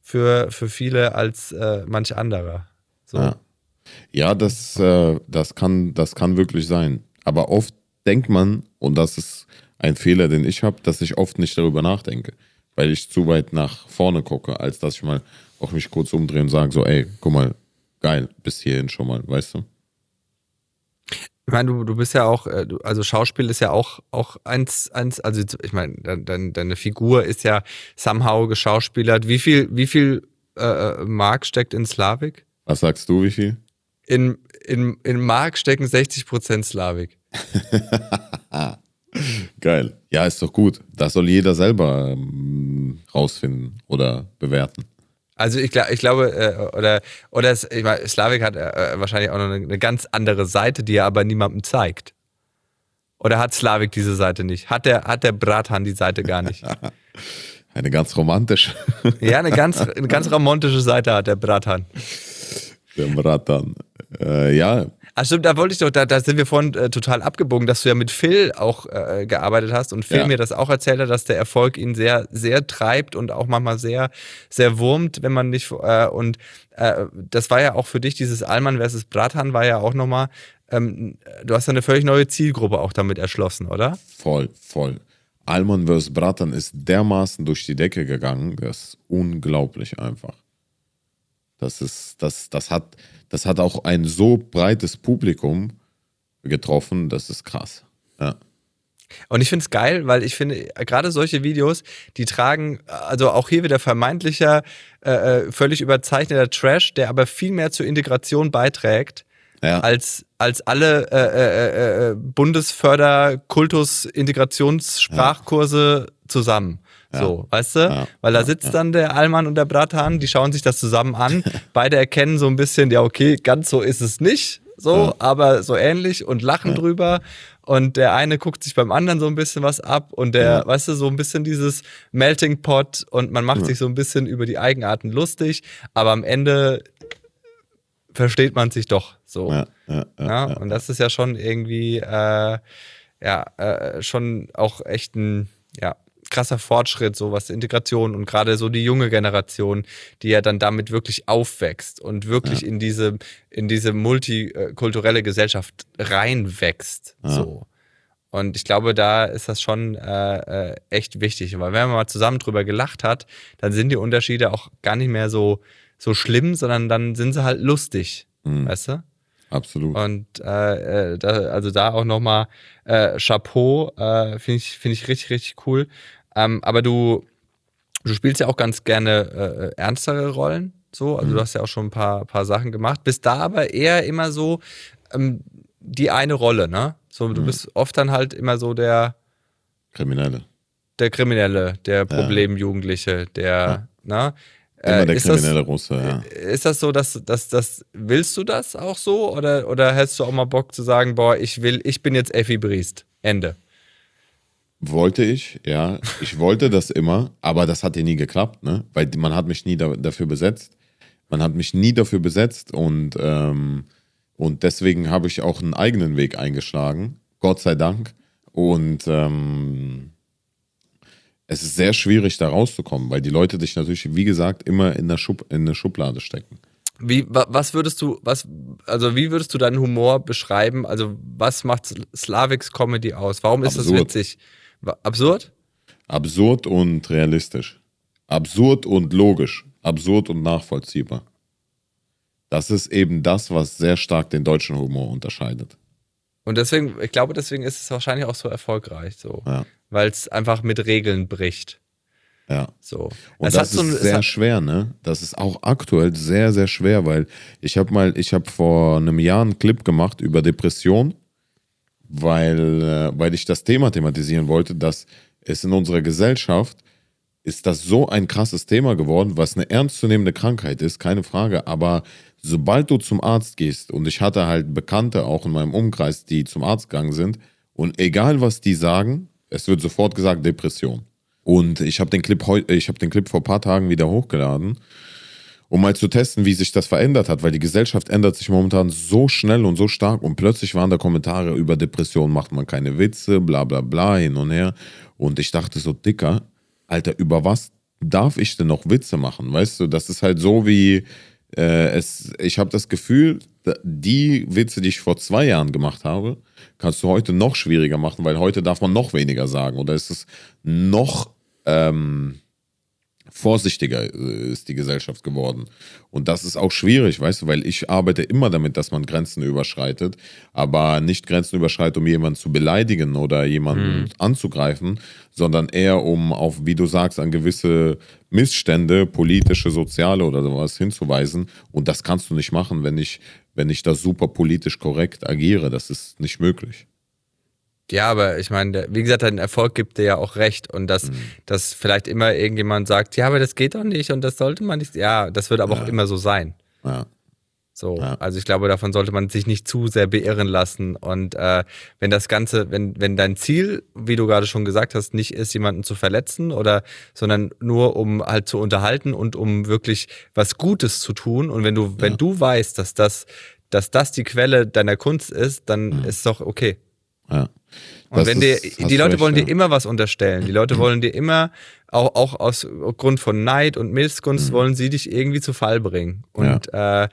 für, für viele als manch anderer. So. Ja, ja das, das, kann, das kann wirklich sein. Aber oft denkt man, und das ist ein Fehler, den ich habe, dass ich oft nicht darüber nachdenke, weil ich zu weit nach vorne gucke, als dass ich mal auch mich kurz umdrehe und sage so, ey, guck mal, geil, bis hierhin schon mal, weißt du? Ich meine, du, du bist ja auch, äh, also Schauspiel ist ja auch, auch eins, eins, also ich meine, deine, deine Figur ist ja somehow geschauspielert. Wie viel, wie viel äh, äh, Mark steckt in Slavik? Was sagst du, wie viel? In, in, in Mark stecken 60% Slavik. Geil. Ja, ist doch gut. Das soll jeder selber ähm, rausfinden oder bewerten. Also ich, ich glaube, äh, oder, oder es, ich meine, Slavik hat äh, wahrscheinlich auch noch eine, eine, ganz andere Seite, die er aber niemandem zeigt. Oder hat Slavik diese Seite nicht? Hat der, hat der Bratan die Seite gar nicht? eine ganz romantische. ja, eine ganz, eine ganz romantische Seite hat der Bratan. Der Bratan. Äh, ja, Ach stimmt, da wollte ich doch, da, da sind wir vorhin äh, total abgebogen, dass du ja mit Phil auch äh, gearbeitet hast und Phil ja. mir das auch erzählt hat, dass der Erfolg ihn sehr, sehr treibt und auch manchmal sehr, sehr wurmt, wenn man nicht, äh, und äh, das war ja auch für dich, dieses Allmann versus Bratan war ja auch nochmal, ähm, du hast ja eine völlig neue Zielgruppe auch damit erschlossen, oder? Voll, voll. Alman vs. Bratan ist dermaßen durch die Decke gegangen, das ist unglaublich einfach. Das ist, das, das hat, das hat auch ein so breites Publikum getroffen, das ist krass. Ja. Und ich finde es geil, weil ich finde, gerade solche Videos, die tragen, also auch hier wieder vermeintlicher, äh, äh, völlig überzeichneter Trash, der aber viel mehr zur Integration beiträgt, ja. als, als alle äh, äh, äh, äh Bundesförder-Kultus-Integrationssprachkurse ja. zusammen. So, weißt du? Ja. Weil da sitzt dann der Allmann und der Bratan, die schauen sich das zusammen an. Beide erkennen so ein bisschen, ja, okay, ganz so ist es nicht, so, aber so ähnlich und lachen drüber. Und der eine guckt sich beim anderen so ein bisschen was ab und der, weißt du, so ein bisschen dieses Melting Pot und man macht sich so ein bisschen über die Eigenarten lustig, aber am Ende versteht man sich doch so. Ja, ja, ja, und das ist ja schon irgendwie, äh, ja, äh, schon auch echt ein, ja, krasser Fortschritt, so was Integration und gerade so die junge Generation, die ja dann damit wirklich aufwächst und wirklich ja. in diese, in diese multikulturelle Gesellschaft reinwächst. Ja. So. Und ich glaube, da ist das schon äh, äh, echt wichtig. Weil wenn man mal zusammen drüber gelacht hat, dann sind die Unterschiede auch gar nicht mehr so, so schlimm, sondern dann sind sie halt lustig. Mhm. Weißt du? Absolut. Und äh, äh, da, also da auch nochmal äh, Chapeau, äh, finde ich, find ich richtig, richtig cool. Ähm, aber du, du spielst ja auch ganz gerne äh, ernstere Rollen. So, also Mhm. du hast ja auch schon ein paar, paar Sachen gemacht. Bist da aber eher immer so ähm, die eine Rolle, ne? So, du Mhm. bist oft dann halt immer so der, Kriminelle. der Kriminelle, der Problemjugendliche, der, ne? Immer Äh, der ist das- kriminelle Russe, ja. Ist das so, dass, dass, dass willst du das auch so oder, oder hättest du auch mal Bock zu sagen, boah, ich will, ich bin jetzt Effi Briest. Ende. Wollte ich, ja. Ich wollte das immer, aber das hat ja nie geklappt, ne? Weil man hat mich nie da, dafür besetzt. Man hat mich nie dafür besetzt und, ähm, und deswegen habe ich auch einen eigenen Weg eingeschlagen. Gott sei Dank. Und ähm, es ist sehr schwierig, da rauszukommen, weil die Leute dich natürlich, wie gesagt, immer in, der Schub, in eine Schublade stecken. Wie, wa, was würdest du, was, also wie würdest du deinen Humor beschreiben? Also was macht Slavics Comedy aus? Warum ist das Absurd. witzig? Wa- Absurd? Absurd und realistisch. Absurd und logisch. Absurd und nachvollziehbar. Das ist eben das, was sehr stark den deutschen Humor unterscheidet. Und deswegen, ich glaube, deswegen ist es wahrscheinlich auch so erfolgreich, so. Ja. Weil es einfach mit Regeln bricht. Ja. So. Und Es das hat so ein- ist sehr schwer, ne? Das ist auch aktuell sehr, sehr schwer, weil ich habe mal, ich habe vor einem Jahr einen Clip gemacht über Depression, weil, äh, weil ich das Thema thematisieren wollte, dass es in unserer Gesellschaft ist das so ein krasses Thema geworden, was eine ernstzunehmende Krankheit ist, keine Frage. Aber sobald du zum Arzt gehst, und ich hatte halt Bekannte auch in meinem Umkreis, die zum Arzt gegangen sind, und egal was die sagen, es wird sofort gesagt Depression. Und ich habe den Clip habe den Clip vor ein paar Tagen wieder hochgeladen, um mal zu testen, wie sich das verändert hat, weil die Gesellschaft ändert sich momentan so schnell und so stark und plötzlich waren da Kommentare über Depression, macht man keine Witze, bla bla bla hin und her. Und ich dachte so, Dicker, Alter, über was darf ich denn noch Witze machen? Weißt du, das ist halt so wie äh, es, ich habe das Gefühl, die Witze, die ich vor zwei Jahren gemacht habe, kannst du heute noch schwieriger machen, weil heute darf man noch weniger sagen oder ist es noch ähm, vorsichtiger äh, ist die Gesellschaft geworden. Und das ist auch schwierig, weißt du, weil ich arbeite immer damit, dass man Grenzen überschreitet, aber nicht Grenzen überschreitet, um jemanden zu beleidigen oder jemanden anzugreifen, sondern eher um auf, wie du sagst, an gewisse Missstände, politische, soziale oder sowas hinzuweisen. Und das kannst du nicht machen, wenn ich, wenn ich da super politisch korrekt agiere. Das ist nicht möglich. Ja, aber ich meine, wie gesagt, dein Erfolg gibt dir ja auch recht und dass, Mhm. dass vielleicht immer irgendjemand sagt, ja, aber das geht doch nicht und das sollte man nicht. Ja, das wird aber auch immer so sein. Ja. So, Ja. also ich glaube, davon sollte man sich nicht zu sehr beirren lassen. Und äh, wenn das Ganze, wenn, wenn dein Ziel, wie du gerade schon gesagt hast, nicht ist, jemanden zu verletzen oder, sondern nur um halt zu unterhalten und um wirklich was Gutes zu tun. Und wenn du, wenn du weißt, dass das, dass das die Quelle deiner Kunst ist, dann ist doch okay. ja. Und Das wenn dir, die Leute recht, wollen ja. dir immer was unterstellen. Die Leute wollen dir immer, auch, auch aus Grund von Neid und Missgunst, wollen sie dich irgendwie zu Fall bringen. Und äh,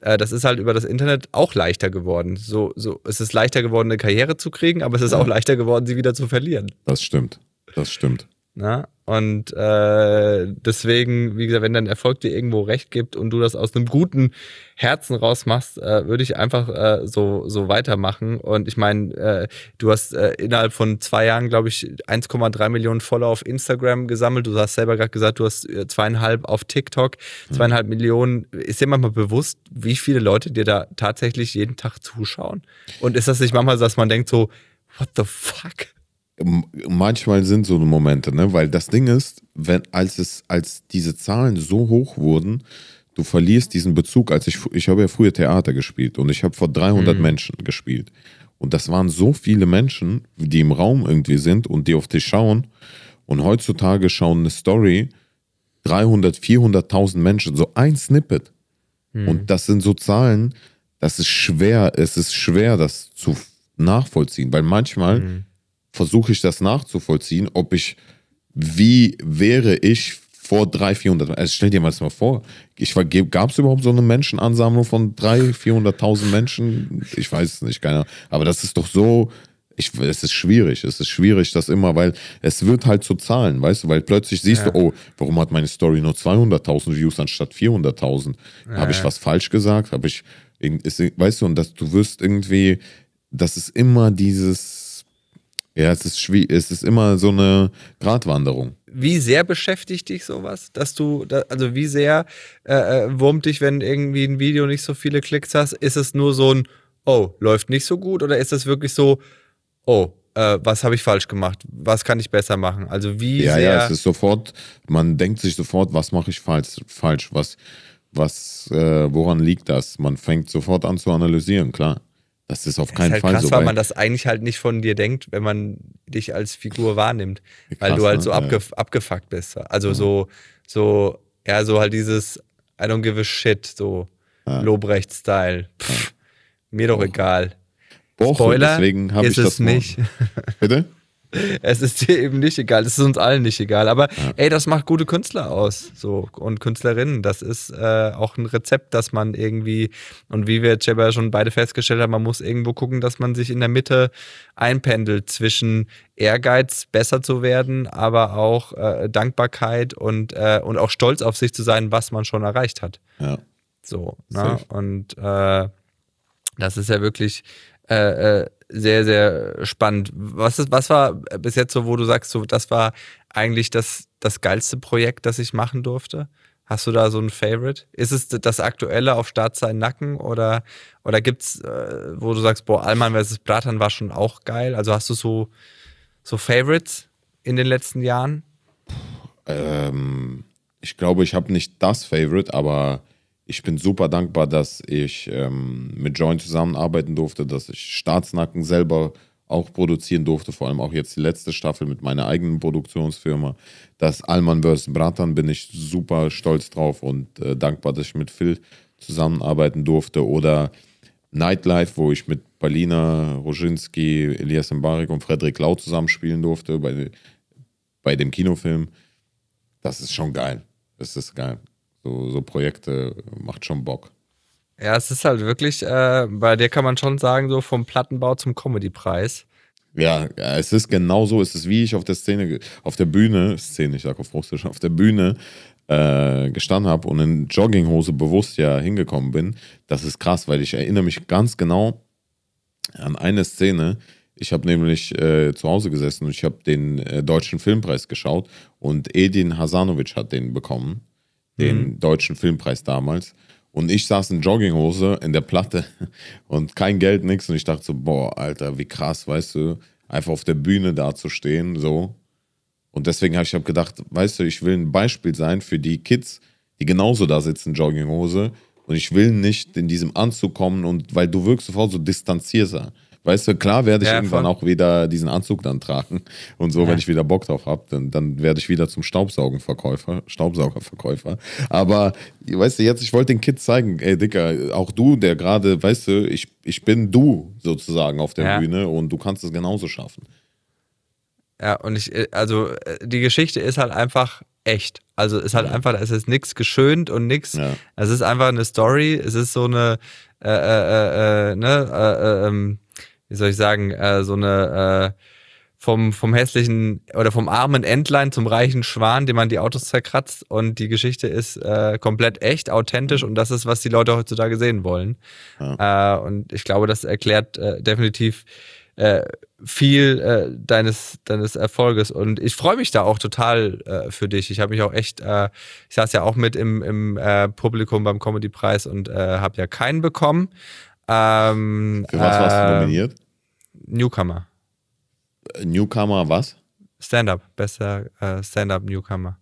das ist halt über das Internet auch leichter geworden. So, so, es ist leichter geworden, eine Karriere zu kriegen, aber es ist auch leichter geworden, sie wieder zu verlieren. Das stimmt. Das stimmt. Na? Und äh, deswegen, wie gesagt, wenn dein Erfolg dir irgendwo recht gibt und du das aus einem guten Herzen raus machst, äh, würde ich einfach äh, so, so weitermachen. Und ich meine, äh, du hast äh, innerhalb von zwei Jahren, glaube ich, 1,3 Millionen Follower auf Instagram gesammelt. Du hast selber gerade gesagt, du hast äh, zweieinhalb auf TikTok, zweieinhalb Millionen. Ist dir manchmal bewusst, wie viele Leute dir da tatsächlich jeden Tag zuschauen? Und ist das nicht manchmal, so, dass man denkt so, what the fuck? Manchmal sind so Momente, ne? Weil das Ding ist, wenn, als es, als diese Zahlen so hoch wurden, du verlierst diesen Bezug. Als ich, ich habe ja früher Theater gespielt und ich habe vor 300 Menschen gespielt. Und das waren so viele Menschen, die im Raum irgendwie sind und die auf dich schauen. Und heutzutage schauen eine Story 300, 400.000 Menschen, so ein Snippet. Und das sind so Zahlen, das ist schwer, es ist schwer, das zu nachvollziehen, weil manchmal versuche ich das nachzuvollziehen, ob ich, wie wäre ich vor 300, 400, also stell dir mal das mal vor, gab es überhaupt so eine Menschenansammlung von 300, 400.000 Menschen? Ich weiß es nicht, keiner. Aber das ist doch so, ich, es ist schwierig, es ist schwierig, das immer, weil es wird halt zu Zahlen, weißt du, weil plötzlich siehst Ja. du, oh, warum hat meine Story nur 200.000 Views anstatt 400.000? Habe ich was falsch gesagt? Habe ich, Ist, weißt du, und dass du wirst irgendwie, das ist immer dieses, ja, es ist schwierig, es ist immer so eine Gratwanderung. Wie sehr beschäftigt dich sowas, dass du, also wie sehr äh, äh, wurmt dich, wenn irgendwie ein Video nicht so viele Klicks hast? Ist es nur so ein, oh, läuft nicht so gut oder ist es wirklich so, oh, äh, was habe ich falsch gemacht? Was kann ich besser machen? Also wie ja, sehr... Ja, es ist sofort, man denkt sich sofort, was mache ich falsch, falsch, was, was, äh, woran liegt das? Man fängt sofort an zu analysieren, klar. Das ist auf keinen ist halt Fall krass, so. weil man das eigentlich halt nicht von dir denkt, wenn man dich als Figur wahrnimmt. Krass, weil du halt so ne? abgef abgefuckt bist. Also ja. so, so, ja, so halt dieses I don't give a shit, so ja. Lobrecht-Style. Mir doch egal. Boch, Spoiler, deswegen habe ich das es nicht. Bitte? Es ist dir eben nicht egal, es ist uns allen nicht egal. Aber ja. ey, das macht gute Künstler aus so und Künstlerinnen. Das ist äh, auch ein Rezept, dass man irgendwie, und wie wir jetzt ja schon beide festgestellt haben, man muss irgendwo gucken, dass man sich in der Mitte einpendelt zwischen Ehrgeiz, besser zu werden, aber auch äh, Dankbarkeit und, äh, und auch stolz auf sich zu sein, was man schon erreicht hat. Ja. So, ne? Und äh, das ist ja wirklich äh, äh, sehr, sehr spannend. Was, ist, was war bis jetzt so, wo du sagst, so, das war eigentlich das, das geilste Projekt, das ich machen durfte? Hast du da so ein Favorite? Ist es das aktuelle auf Startsein Nacken oder, oder gibt es, äh, wo du sagst, boah, Alman vs. Bratan war schon auch geil? Also hast du so, so Favorites in den letzten Jahren? Ähm, ich glaube, ich habe nicht das Favorite, aber ich bin super dankbar, dass ich ähm, mit Join zusammenarbeiten durfte, dass ich Staatsnacken selber auch produzieren durfte, vor allem auch jetzt die letzte Staffel mit meiner eigenen Produktionsfirma. Das Alman vs. Bratan bin ich super stolz drauf und äh, dankbar, dass ich mit Phil zusammenarbeiten durfte. Oder Nightlife, wo ich mit Palina Roginski, Elias Mbarek und Frederik Lau zusammenspielen durfte bei, bei dem Kinofilm. Das ist schon geil. Das ist geil. So, so Projekte macht schon Bock. Ja, es ist halt wirklich, äh, bei dir kann man schon sagen, so vom Plattenbau zum Comedy-Preis. Ja, es ist genau so. Es ist wie ich auf der Szene, auf der Bühne, Szene, ich sag auf Russisch, auf der Bühne äh, gestanden habe und in Jogginghose bewusst ja hingekommen bin. Das ist krass, weil ich erinnere mich ganz genau an eine Szene. Ich habe nämlich äh, zu Hause gesessen und ich habe den äh, Deutschen Filmpreis geschaut und Edin Hasanovic hat den bekommen den mhm. deutschen Filmpreis damals. Und ich saß in Jogginghose in der Platte und kein Geld, nichts. Und ich dachte so, boah, Alter, wie krass, weißt du, einfach auf der Bühne da zu stehen, so. Und deswegen habe ich hab gedacht, weißt du, ich will ein Beispiel sein für die Kids, die genauso da sitzen, Jogginghose. Und ich will nicht in diesem Anzug kommen und weil du wirkst sofort so distanzierter. Weißt du, klar werde ich ja, irgendwann voll. auch wieder diesen Anzug dann tragen und so, ja. wenn ich wieder Bock drauf habe, dann, dann werde ich wieder zum Staubsaugenverkäufer, Staubsaugerverkäufer. Aber, weißt du, jetzt, ich wollte den Kids zeigen, ey Dicker, auch du, der gerade, weißt du, ich, ich bin du sozusagen auf der ja. Bühne und du kannst es genauso schaffen. Ja, und ich, äh, also äh, die Geschichte ist halt einfach echt. Also ist halt ja. einfach, es ist nichts geschönt und nichts. Ja. Es ist einfach eine Story. Es ist so eine, äh, äh, äh, ne, äh, ähm, wie soll ich sagen, äh, so eine äh, vom, vom hässlichen oder vom armen Entlein zum reichen Schwan, dem man die Autos zerkratzt. Und die Geschichte ist äh, komplett echt, authentisch und das ist, was die Leute heutzutage sehen wollen. Ja. Äh, und ich glaube, das erklärt äh, definitiv äh, viel äh, deines, deines Erfolges. Und ich freue mich da auch total äh, für dich. Ich habe mich auch echt, ich saß ja auch mit im, im Publikum beim Comedy-Preis und habe ja keinen bekommen. Ähm, Für was warst du äh, nominiert? Newcomer. Newcomer was? Stand-up, bester äh, Stand-up-Newcomer.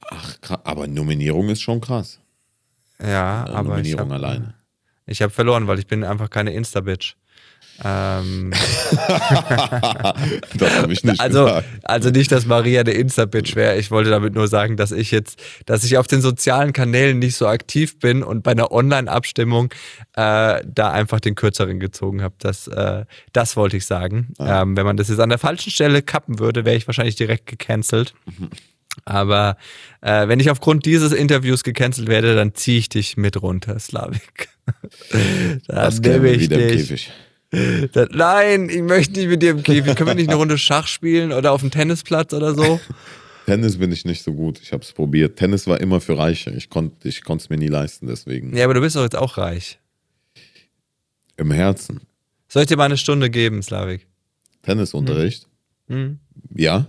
Ach, aber Nominierung ist schon krass. Ja, aber Nominierung ich hab, alleine. Ich habe verloren, weil ich bin einfach keine Insta-Bitch. Ähm, das habe ich nicht also, gesagt. Also nicht, dass Maria der Insta-Bitch wäre. Ich wollte damit nur sagen, dass ich jetzt, dass ich auf den sozialen Kanälen nicht so aktiv bin und bei einer Online-Abstimmung äh, da einfach den kürzeren gezogen habe. Das, äh, das wollte ich sagen. Ah. Ähm, wenn man das jetzt an der falschen Stelle kappen würde, wäre ich wahrscheinlich direkt gecancelt. Aber äh, wenn ich aufgrund dieses Interviews gecancelt werde, dann ziehe ich dich mit runter, Slavik. dann das nehme ich wieder dich. Im Käfig. Nein, ich möchte nicht mit dir im Käfig. Können wir nicht eine Runde Schach spielen oder auf dem Tennisplatz oder so? Tennis bin ich nicht so gut. Ich habe es probiert. Tennis war immer für Reiche. Ich konnte ich es mir nie leisten, deswegen. Ja, aber du bist doch jetzt auch reich. Im Herzen. Soll ich dir mal eine Stunde geben, Slavik? Tennisunterricht? Hm? Ja?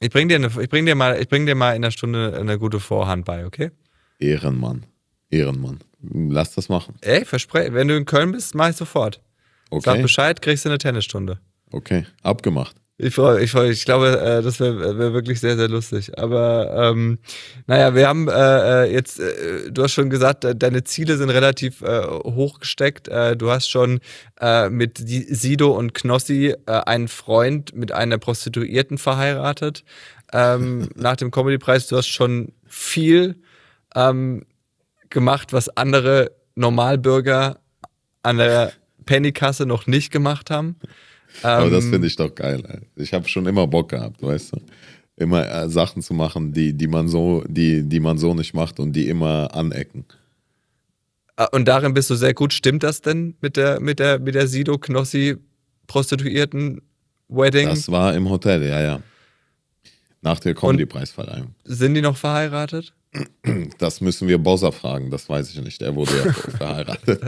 Ich bring dir, eine, ich bring dir mal, ich bring dir mal in der Stunde eine gute Vorhand bei, okay? Ehrenmann. Ehrenmann. Lass das machen. Ey, verspreche, wenn du in Köln bist, mach ich sofort. Sag Okay. Bescheid, kriegst du eine Tennisstunde. Okay. Abgemacht. Ich freue ich, freu, ich glaube, äh, das wäre wär wirklich sehr, sehr lustig. Aber ähm, naja, wir haben äh, äh, jetzt, äh, du hast schon gesagt, äh, deine Ziele sind relativ äh, hoch gesteckt. Äh, du hast schon äh, mit Sido und Knossi äh, einen Freund mit einer Prostituierten verheiratet. Ähm, nach dem Comedypreis, du hast schon viel ähm, gemacht, was andere Normalbürger an der Pennykasse noch nicht gemacht haben. Aber das Ähm, finde ich doch geil. Ich habe schon immer Bock gehabt, weißt du? Immer äh, Sachen zu machen, die, die, man so, die, die man so nicht macht und die immer anecken. Ah, Und darin bist du sehr gut. Stimmt das denn mit der, mit der, mit der Sido Knossi Prostituierten Wedding? Das war im Hotel, ja, ja. Nach der Comedy-Preisverleihung. Sind die noch verheiratet? Das müssen wir Bosser fragen, das weiß ich nicht. Er wurde ja verheiratet.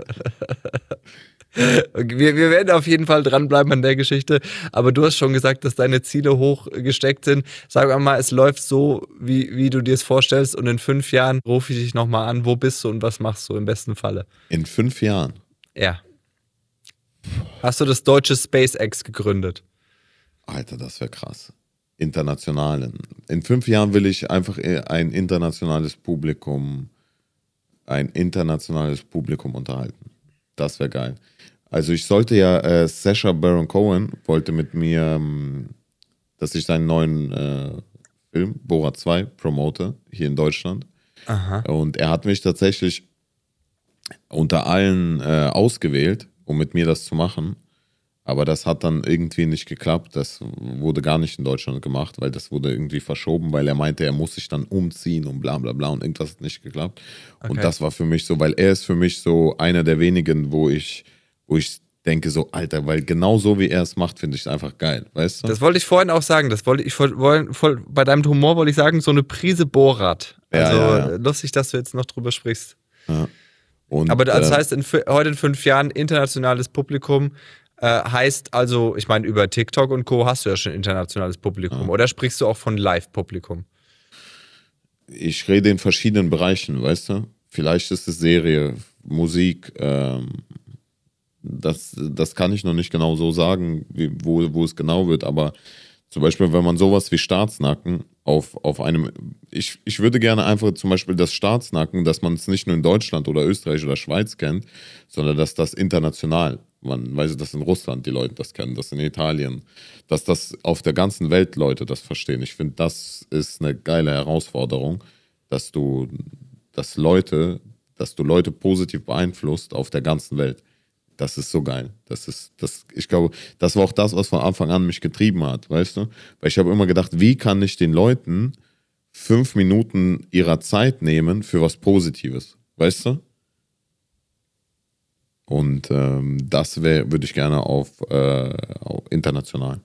Wir, wir werden auf jeden Fall dranbleiben an der Geschichte. Aber du hast schon gesagt, dass deine Ziele hoch gesteckt sind. Sag mal, es läuft so, wie, wie du dir es vorstellst. Und in fünf Jahren rufe ich dich nochmal an. Wo bist du und was machst du im besten Falle? In fünf Jahren. Ja. Hast du das deutsche SpaceX gegründet? Alter, das wäre krass. Internationalen. In fünf Jahren will ich einfach ein internationales Publikum, ein internationales Publikum unterhalten. Das wäre geil. Also ich sollte ja, äh, Sasha Baron Cohen wollte mit mir, ähm, dass ich seinen neuen äh, Film, Borat 2, promote, hier in Deutschland. Und er hat mich tatsächlich unter allen äh, ausgewählt, um mit mir das zu machen. Aber das hat dann irgendwie nicht geklappt. Das wurde gar nicht in Deutschland gemacht, weil das wurde irgendwie verschoben, weil er meinte, er muss sich dann umziehen und bla bla bla und irgendwas hat nicht geklappt. Und Okay. das war für mich so, weil er ist für mich so einer der wenigen, wo ich, wo ich denke so, Alter, weil genau so wie er es macht, finde ich es einfach geil, weißt du? Das wollte ich vorhin auch sagen. Das wollte ich voll, voll, voll, bei deinem Humor wollte ich sagen, so eine Prise Borat. Ja, Also ja, ja. lustig, dass du jetzt noch drüber sprichst. und, Aber das äh, heißt, in, heute in fünf Jahren internationales Publikum äh, heißt also, ich meine, über TikTok und Co. hast du ja schon internationales Publikum. Oder sprichst du auch von Live-Publikum? ich rede in verschiedenen Bereichen, weißt du? Vielleicht ist es Serie, Musik, ähm, das, das kann ich noch nicht genau so sagen, wie, wo, wo es genau wird, aber zum Beispiel, wenn man sowas wie Staatsnacken auf, auf einem, ich, ich würde gerne einfach zum Beispiel das Staatsnacken, dass man es nicht nur in Deutschland oder Österreich oder Schweiz kennt, sondern dass das international, man weiß, dass in Russland die Leute das kennen, dass in Italien, dass das auf der ganzen Welt Leute das verstehen. Ich finde, das ist eine geile Herausforderung, dass du, dass Leute, dass du Leute positiv beeinflusst auf der ganzen Welt. Das ist so geil. Das ist, das, ich glaube, das war auch das, was von Anfang an mich getrieben hat, weißt du? Weil ich habe immer gedacht, wie kann ich den Leuten fünf Minuten ihrer Zeit nehmen für was Positives, weißt du? Und ähm, das würde ich gerne auf, äh, auf international.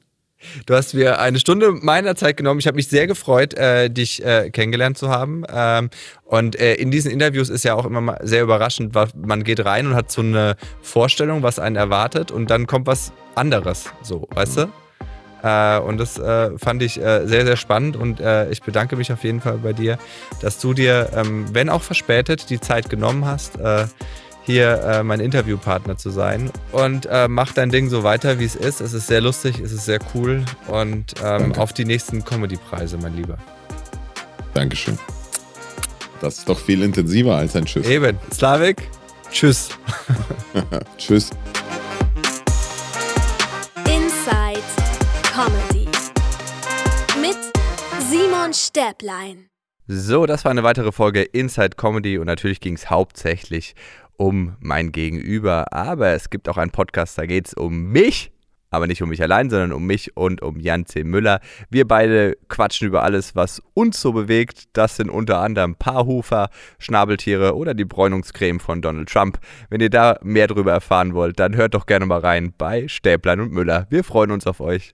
Du hast mir eine Stunde meiner Zeit genommen. Ich habe mich sehr gefreut, äh, dich äh, kennengelernt zu haben. Ähm, und äh, in diesen Interviews ist ja auch immer mal sehr überraschend, wa- man geht rein und hat so eine Vorstellung, was einen erwartet, und dann kommt was anderes, so, weißt du? Äh, und das äh, fand ich äh, sehr, sehr spannend und ich bedanke mich auf jeden Fall bei dir, dass du dir, ähm, wenn auch verspätet, die Zeit genommen hast, hier äh, mein Interviewpartner zu sein. Und äh, mach dein Ding so weiter, wie es ist. Es ist sehr lustig, es ist sehr cool und ähm, auf die nächsten Comedy-Preise, mein Lieber. Dankeschön. Das ist doch viel intensiver als ein Tschüss. Eben, Slavik, tschüss. Tschüss. Inside Comedy. Mit Simon Stäblein. So, das war eine weitere Folge Inside Comedy und natürlich ging es hauptsächlich um mein Gegenüber. Aber es gibt auch einen Podcast, da geht es um mich, aber nicht um mich allein, sondern um mich und um Jan C. Müller. Wir beide quatschen über alles, was uns so bewegt. Das sind unter anderem Paarhufer, Schnabeltiere oder die Bräunungscreme von Donald Trump. Wenn ihr da mehr darüber erfahren wollt, dann hört doch gerne mal rein bei Stäblein und Müller. Wir freuen uns auf euch.